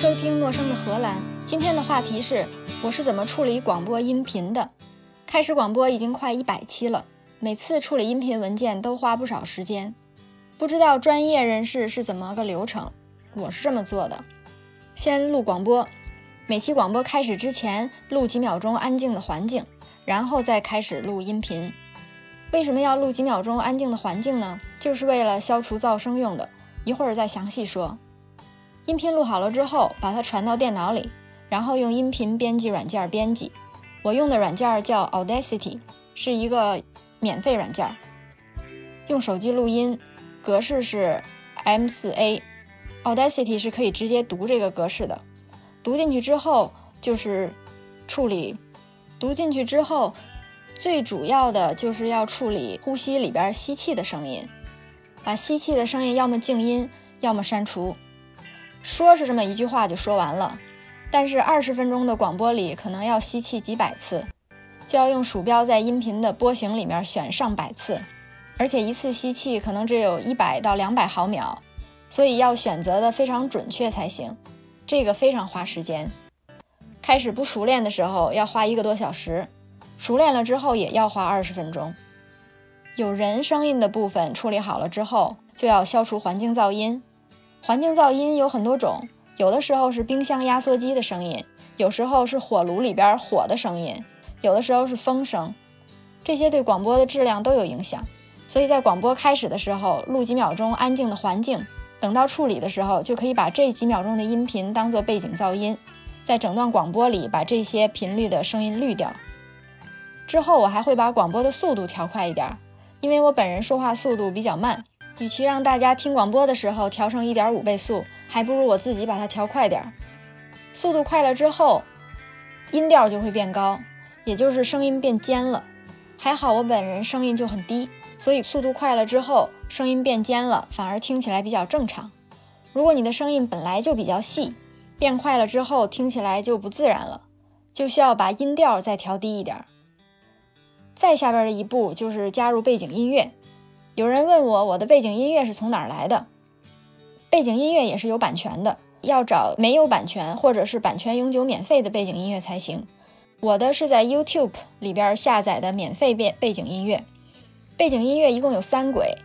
收听陌生的荷兰。今天的话题是我是怎么处理广播音频的。开始广播已经快一百期了，每次处理音频文件都花不少时间。不知道专业人士是怎么个流程，我是这么做的：先录广播，每期广播开始之前录几秒钟安静的环境，然后再开始录音频。为什么要录几秒钟安静的环境呢？就是为了消除噪声用的。一会儿再详细说。音频录好了之后，把它传到电脑里，然后用音频编辑软件编辑。我用的软件叫 Audacity，是一个免费软件。用手机录音，格式是 M4A。Audacity 是可以直接读这个格式的。读进去之后就是处理。读进去之后，最主要的就是要处理呼吸里边吸气的声音，把吸气的声音要么静音，要么删除。说是这么一句话就说完了，但是二十分钟的广播里可能要吸气几百次，就要用鼠标在音频的波形里面选上百次，而且一次吸气可能只有一百到两百毫秒，所以要选择的非常准确才行，这个非常花时间。开始不熟练的时候要花一个多小时，熟练了之后也要花二十分钟。有人声音的部分处理好了之后，就要消除环境噪音。环境噪音有很多种，有的时候是冰箱压缩机的声音，有时候是火炉里边火的声音，有的时候是风声，这些对广播的质量都有影响。所以在广播开始的时候录几秒钟安静的环境，等到处理的时候就可以把这几秒钟的音频当做背景噪音，在整段广播里把这些频率的声音滤掉。之后我还会把广播的速度调快一点，因为我本人说话速度比较慢。与其让大家听广播的时候调成一点五倍速，还不如我自己把它调快点儿。速度快了之后，音调就会变高，也就是声音变尖了。还好我本人声音就很低，所以速度快了之后，声音变尖了，反而听起来比较正常。如果你的声音本来就比较细，变快了之后听起来就不自然了，就需要把音调再调低一点。再下边的一步就是加入背景音乐。有人问我，我的背景音乐是从哪儿来的？背景音乐也是有版权的，要找没有版权或者是版权永久免费的背景音乐才行。我的是在 YouTube 里边下载的免费背背景音乐。背景音乐一共有三轨，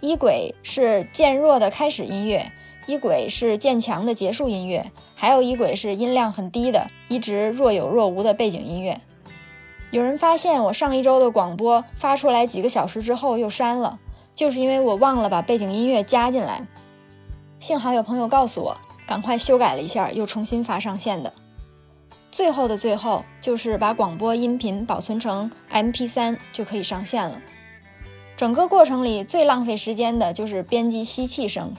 一轨是渐弱的开始音乐，一轨是渐强的结束音乐，还有一轨是音量很低的，一直若有若无的背景音乐。有人发现我上一周的广播发出来几个小时之后又删了，就是因为我忘了把背景音乐加进来。幸好有朋友告诉我，赶快修改了一下，又重新发上线的。最后的最后，就是把广播音频保存成 MP3 就可以上线了。整个过程里最浪费时间的就是编辑吸气声，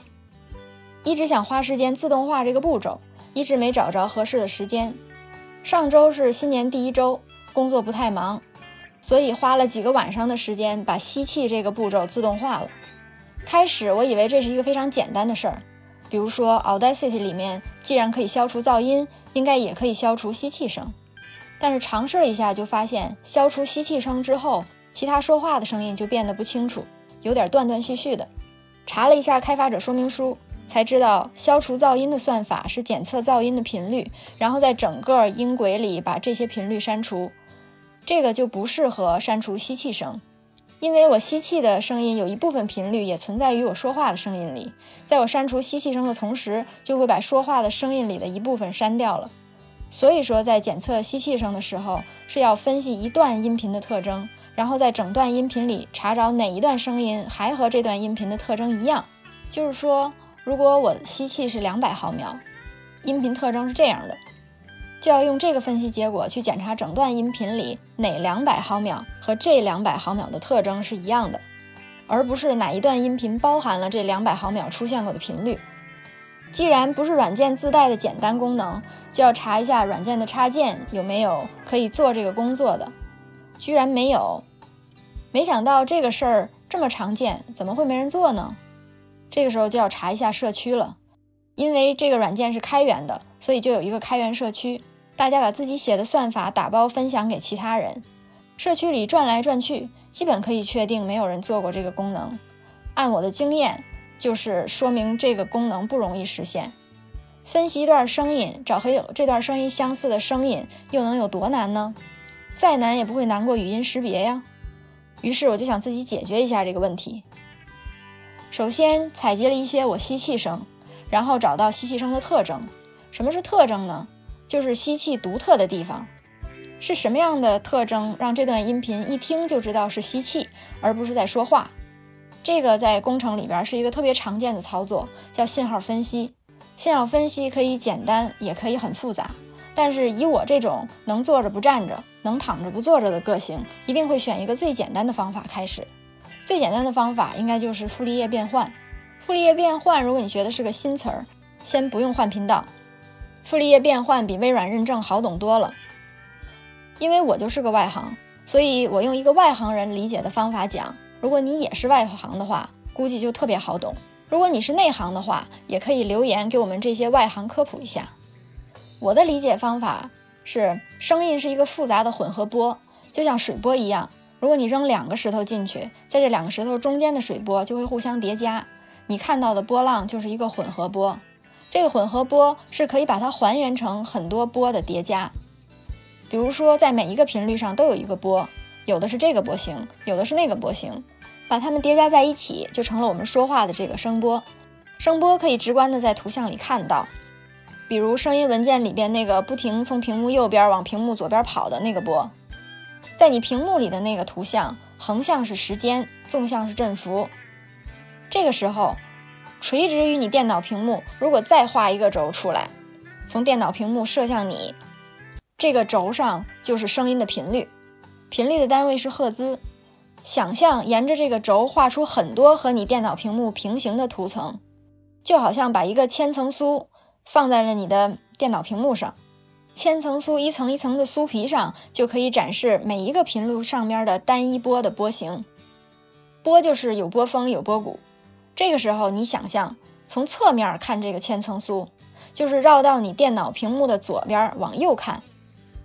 一直想花时间自动化这个步骤，一直没找着合适的时间。上周是新年第一周。工作不太忙，所以花了几个晚上的时间把吸气这个步骤自动化了。开始我以为这是一个非常简单的事儿，比如说 Audacity 里面既然可以消除噪音，应该也可以消除吸气声。但是尝试了一下就发现，消除吸气声之后，其他说话的声音就变得不清楚，有点断断续续的。查了一下开发者说明书。才知道消除噪音的算法是检测噪音的频率，然后在整个音轨里把这些频率删除。这个就不适合删除吸气声，因为我吸气的声音有一部分频率也存在于我说话的声音里，在我删除吸气声的同时，就会把说话的声音里的一部分删掉了。所以说，在检测吸气声的时候，是要分析一段音频的特征，然后在整段音频里查找哪一段声音还和这段音频的特征一样，就是说。如果我吸气是两百毫秒，音频特征是这样的，就要用这个分析结果去检查整段音频里哪两百毫秒和这两百毫秒的特征是一样的，而不是哪一段音频包含了这两百毫秒出现过的频率。既然不是软件自带的简单功能，就要查一下软件的插件有没有可以做这个工作的，居然没有，没想到这个事儿这么常见，怎么会没人做呢？这个时候就要查一下社区了，因为这个软件是开源的，所以就有一个开源社区，大家把自己写的算法打包分享给其他人。社区里转来转去，基本可以确定没有人做过这个功能。按我的经验，就是说明这个功能不容易实现。分析一段声音，找和这段声音相似的声音，又能有多难呢？再难也不会难过语音识别呀。于是我就想自己解决一下这个问题。首先采集了一些我吸气声，然后找到吸气声的特征。什么是特征呢？就是吸气独特的地方。是什么样的特征让这段音频一听就知道是吸气，而不是在说话？这个在工程里边是一个特别常见的操作，叫信号分析。信号分析可以简单，也可以很复杂。但是以我这种能坐着不站着，能躺着不坐着的个性，一定会选一个最简单的方法开始。最简单的方法应该就是傅立叶变换。傅立叶变换，如果你觉得是个新词儿，先不用换频道。傅立叶变换比微软认证好懂多了。因为我就是个外行，所以我用一个外行人理解的方法讲。如果你也是外行的话，估计就特别好懂。如果你是内行的话，也可以留言给我们这些外行科普一下。我的理解方法是，声音是一个复杂的混合波，就像水波一样。如果你扔两个石头进去，在这两个石头中间的水波就会互相叠加，你看到的波浪就是一个混合波。这个混合波是可以把它还原成很多波的叠加。比如说，在每一个频率上都有一个波，有的是这个波形，有的是那个波形，把它们叠加在一起，就成了我们说话的这个声波。声波可以直观的在图像里看到，比如声音文件里边那个不停从屏幕右边往屏幕左边跑的那个波，在你屏幕里的那个图像，横向是时间，纵向是振幅。这个时候，垂直于你电脑屏幕，如果再画一个轴出来，从电脑屏幕射向你。这个轴上就是声音的频率，频率的单位是赫兹。想象沿着这个轴画出很多和你电脑屏幕平行的图层，就好像把一个千层酥放在了你的电脑屏幕上。千层酥一层一层的酥皮上，就可以展示每一个频率上面的单一波的波形。波就是有波峰有波谷。这个时候，你想象从侧面看这个千层酥，就是绕到你电脑屏幕的左边往右看。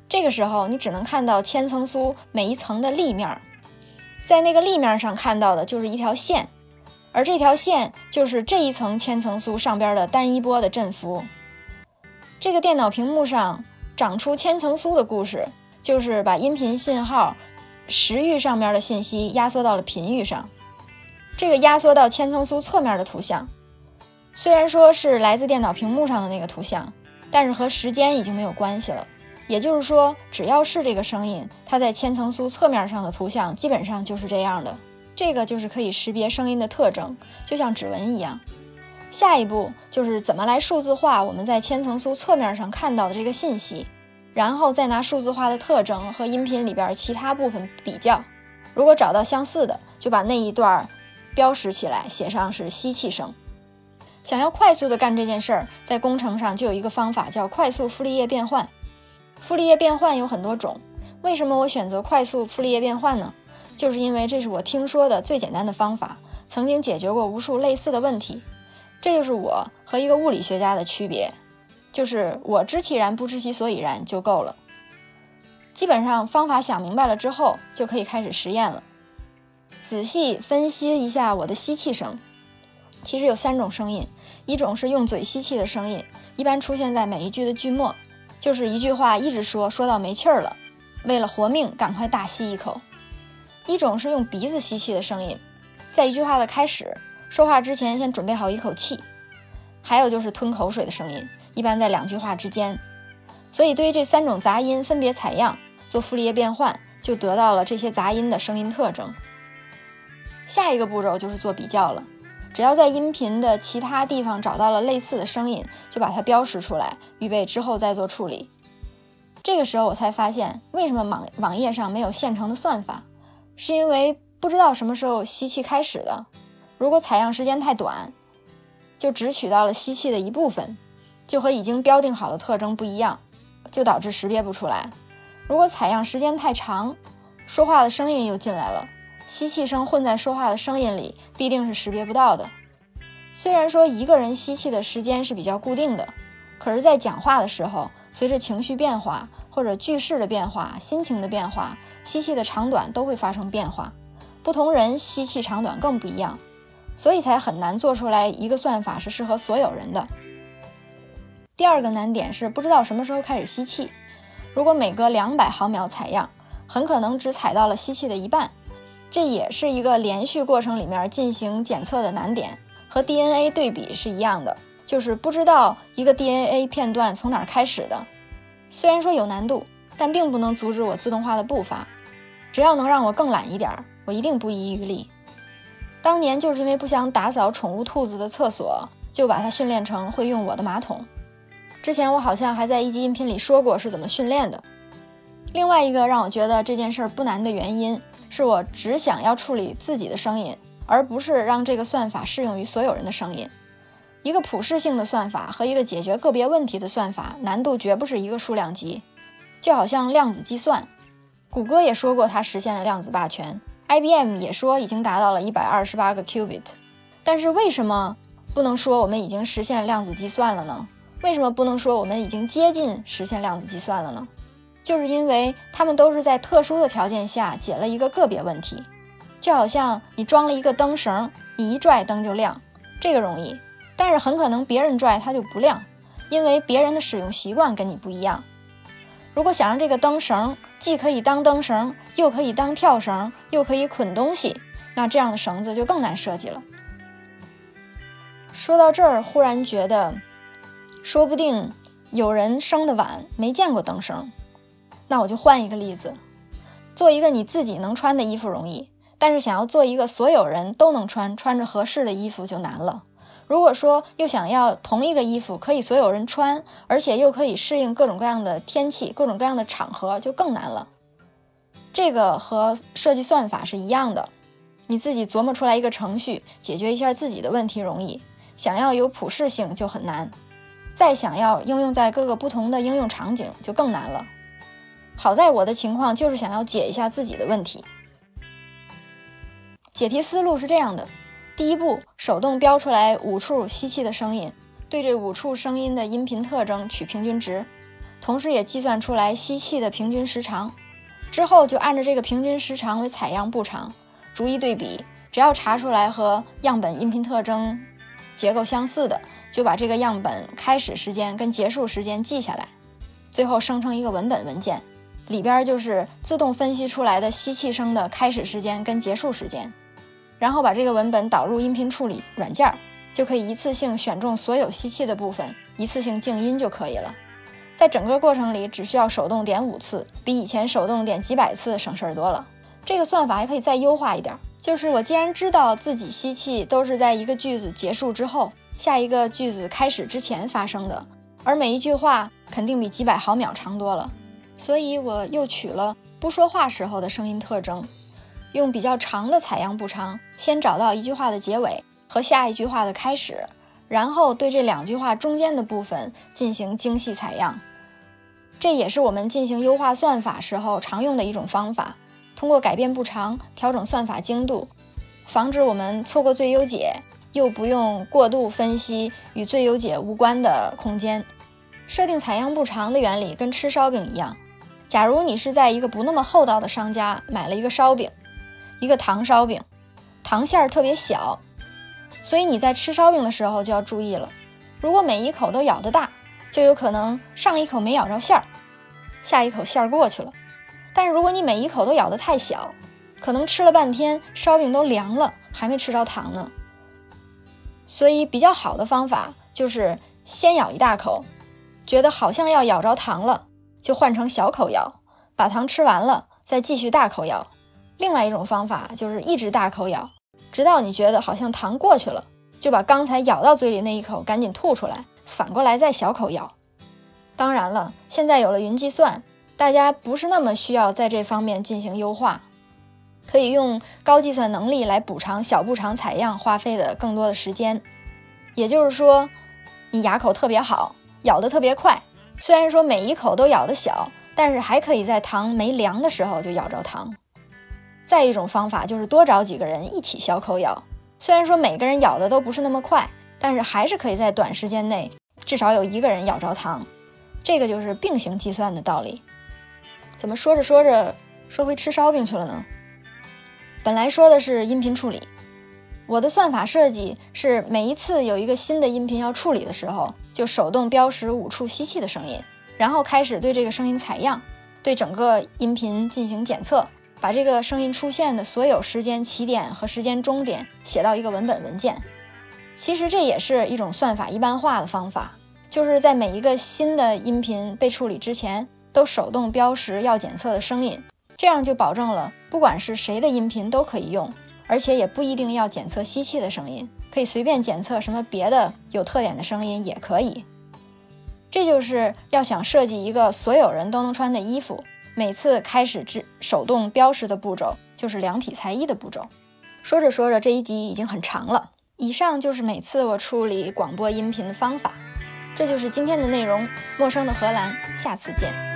这个时候，你只能看到千层酥每一层的立面，在那个立面上看到的就是一条线，而这条线就是这一层千层酥上边的单一波的振幅。这个电脑屏幕上长出千层酥的故事，就是把音频信号时域上面的信息压缩到了频域上。这个压缩到千层酥侧面的图像，虽然说是来自电脑屏幕上的那个图像，但是和时间已经没有关系了。也就是说，只要是这个声音，它在千层酥侧面上的图像基本上就是这样的。这个就是可以识别声音的特征，就像指纹一样。下一步就是怎么来数字化我们在千层酥侧面上看到的这个信息，然后再拿数字化的特征和音频里边其他部分比较，如果找到相似的，就把那一段标识起来，写上是吸气声。想要快速的干这件事儿，在工程上就有一个方法叫快速傅立叶变换。傅立叶变换有很多种，为什么我选择快速傅立叶变换呢？就是因为这是我听说的最简单的方法，曾经解决过无数类似的问题。这就是我和一个物理学家的区别，就是我知其然不知其所以然就够了。基本上方法想明白了之后，就可以开始实验了。仔细分析一下我的吸气声，其实有三种声音，一种是用嘴吸气的声音，一般出现在每一句的句末。就是一句话一直说，说到没气儿了，为了活命，赶快大吸一口。一种是用鼻子吸气的声音，在一句话的开始，说话之前先准备好一口气。还有就是吞口水的声音，一般在两句话之间。所以对于这三种杂音分别采样，做傅立叶变换，就得到了这些杂音的声音特征。下一个步骤就是做比较了。只要在音频的其他地方找到了类似的声音，就把它标识出来，预备之后再做处理。这个时候我才发现，为什么网网页上没有现成的算法，是因为不知道什么时候吸气开始的。如果采样时间太短，就只取到了吸气的一部分，就和已经标定好的特征不一样，就导致识别不出来。如果采样时间太长，说话的声音又进来了。吸气声混在说话的声音里，必定是识别不到的。虽然说一个人吸气的时间是比较固定的，可是，在讲话的时候，随着情绪变化或者句式的变化、心情的变化，吸气的长短都会发生变化。不同人吸气长短更不一样，所以才很难做出来一个算法是适合所有人的。第二个难点是不知道什么时候开始吸气。如果每隔两百毫秒采样，很可能只采到了吸气的一半，这也是一个连续过程里面进行检测的难点，和 DNA 对比是一样的，就是不知道一个 DNA 片段从哪儿开始的。虽然说有难度，但并不能阻止我自动化的步伐。只要能让我更懒一点，我一定不遗余力。当年就是因为不想打扫宠物兔子的厕所，就把它训练成会用我的马桶。之前我好像还在一集音频里说过是怎么训练的。另外一个让我觉得这件事儿不难的原因，是我只想要处理自己的声音，而不是让这个算法适用于所有人的声音。一个普适性的算法和一个解决个别问题的算法，难度绝不是一个数量级。就好像量子计算，谷歌也说过它实现了量子霸权，IBM 也说已经达到了一百二十八个 qubit。但是为什么不能说我们已经实现量子计算了呢？为什么不能说我们已经接近实现量子计算了呢？就是因为他们都是在特殊的条件下解了一个个别问题，就好像你装了一个灯绳，你一拽灯就亮，这个容易，但是很可能别人拽它就不亮，因为别人的使用习惯跟你不一样。如果想让这个灯绳既可以当灯绳，又可以当跳绳，又可以捆东西，那这样的绳子就更难设计了。说到这儿，忽然觉得，说不定有人生的晚，没见过灯绳。那我就换一个例子，做一个你自己能穿的衣服容易，但是想要做一个所有人都能穿、穿着合适的衣服就难了。如果说又想要同一个衣服可以所有人穿，而且又可以适应各种各样的天气、各种各样的场合，就更难了。这个和设计算法是一样的，你自己琢磨出来一个程序，解决一下自己的问题容易，想要有普适性就很难，再想要应用在各个不同的应用场景就更难了。好在我的情况就是想要解一下自己的问题。解题思路是这样的：第一步，手动标出来五处吸气的声音，对这五处声音的音频特征取平均值，同时也计算出来吸气的平均时长。之后就按照这个平均时长为采样步长，逐一对比，只要查出来和样本音频特征结构相似的，就把这个样本开始时间跟结束时间记下来，最后生成一个文本文件。里边就是自动分析出来的吸气声的开始时间跟结束时间，然后把这个文本导入音频处理软件，就可以一次性选中所有吸气的部分，一次性静音就可以了。在整个过程里只需要手动点五次，比以前手动点几百次省事儿多了。这个算法还可以再优化一点，就是我既然知道自己吸气都是在一个句子结束之后，下一个句子开始之前发生的，而每一句话肯定比几百毫秒长多了。所以我又取了不说话时候的声音特征，用比较长的采样步长，先找到一句话的结尾和下一句话的开始，然后对这两句话中间的部分进行精细采样。这也是我们进行优化算法时候常用的一种方法。通过改变步长调整算法精度，防止我们错过最优解，又不用过度分析与最优解无关的空间。设定采样步长的原理跟吃烧饼一样。假如你是在一个不那么厚道的商家买了一个烧饼，一个糖烧饼，糖馅儿特别小，所以你在吃烧饼的时候就要注意了。如果每一口都咬得大，就有可能上一口没咬着馅儿，下一口馅儿过去了。但是如果你每一口都咬得太小，可能吃了半天烧饼都凉了，还没吃着糖呢。所以比较好的方法就是先咬一大口，觉得好像要咬着糖了。就换成小口咬，把糖吃完了，再继续大口咬。另外一种方法就是一直大口咬，直到你觉得好像糖过去了，就把刚才咬到嘴里那一口赶紧吐出来，反过来再小口咬。当然了，现在有了云计算，大家不是那么需要在这方面进行优化，可以用高计算能力来补偿小步长采样花费的更多的时间。也就是说，你牙口特别好，咬得特别快。虽然说每一口都咬得小，但是还可以在糖没凉的时候就咬着糖。再一种方法就是多找几个人一起小口咬，虽然说每个人咬的都不是那么快，但是还是可以在短时间内至少有一个人咬着糖。这个就是并行计算的道理。怎么说着说着说回吃烧饼去了呢？本来说的是音频处理，我的算法设计是每一次有一个新的音频要处理的时候。就手动标识五处吸气的声音，然后开始对这个声音采样，对整个音频进行检测，把这个声音出现的所有时间起点和时间终点写到一个文本文件。其实这也是一种算法一般化的方法，就是在每一个新的音频被处理之前，都手动标识要检测的声音，这样就保证了不管是谁的音频都可以用，而且也不一定要检测吸气的声音，可以随便检测什么别的有特点的声音也可以。这就是要想设计一个所有人都能穿的衣服，每次开始制手动标识的步骤就是量体裁衣的步骤。说着说着，这一集已经很长了。以上就是每次我处理广播音频的方法，这就是今天的内容。陌生的荷兰，下次见。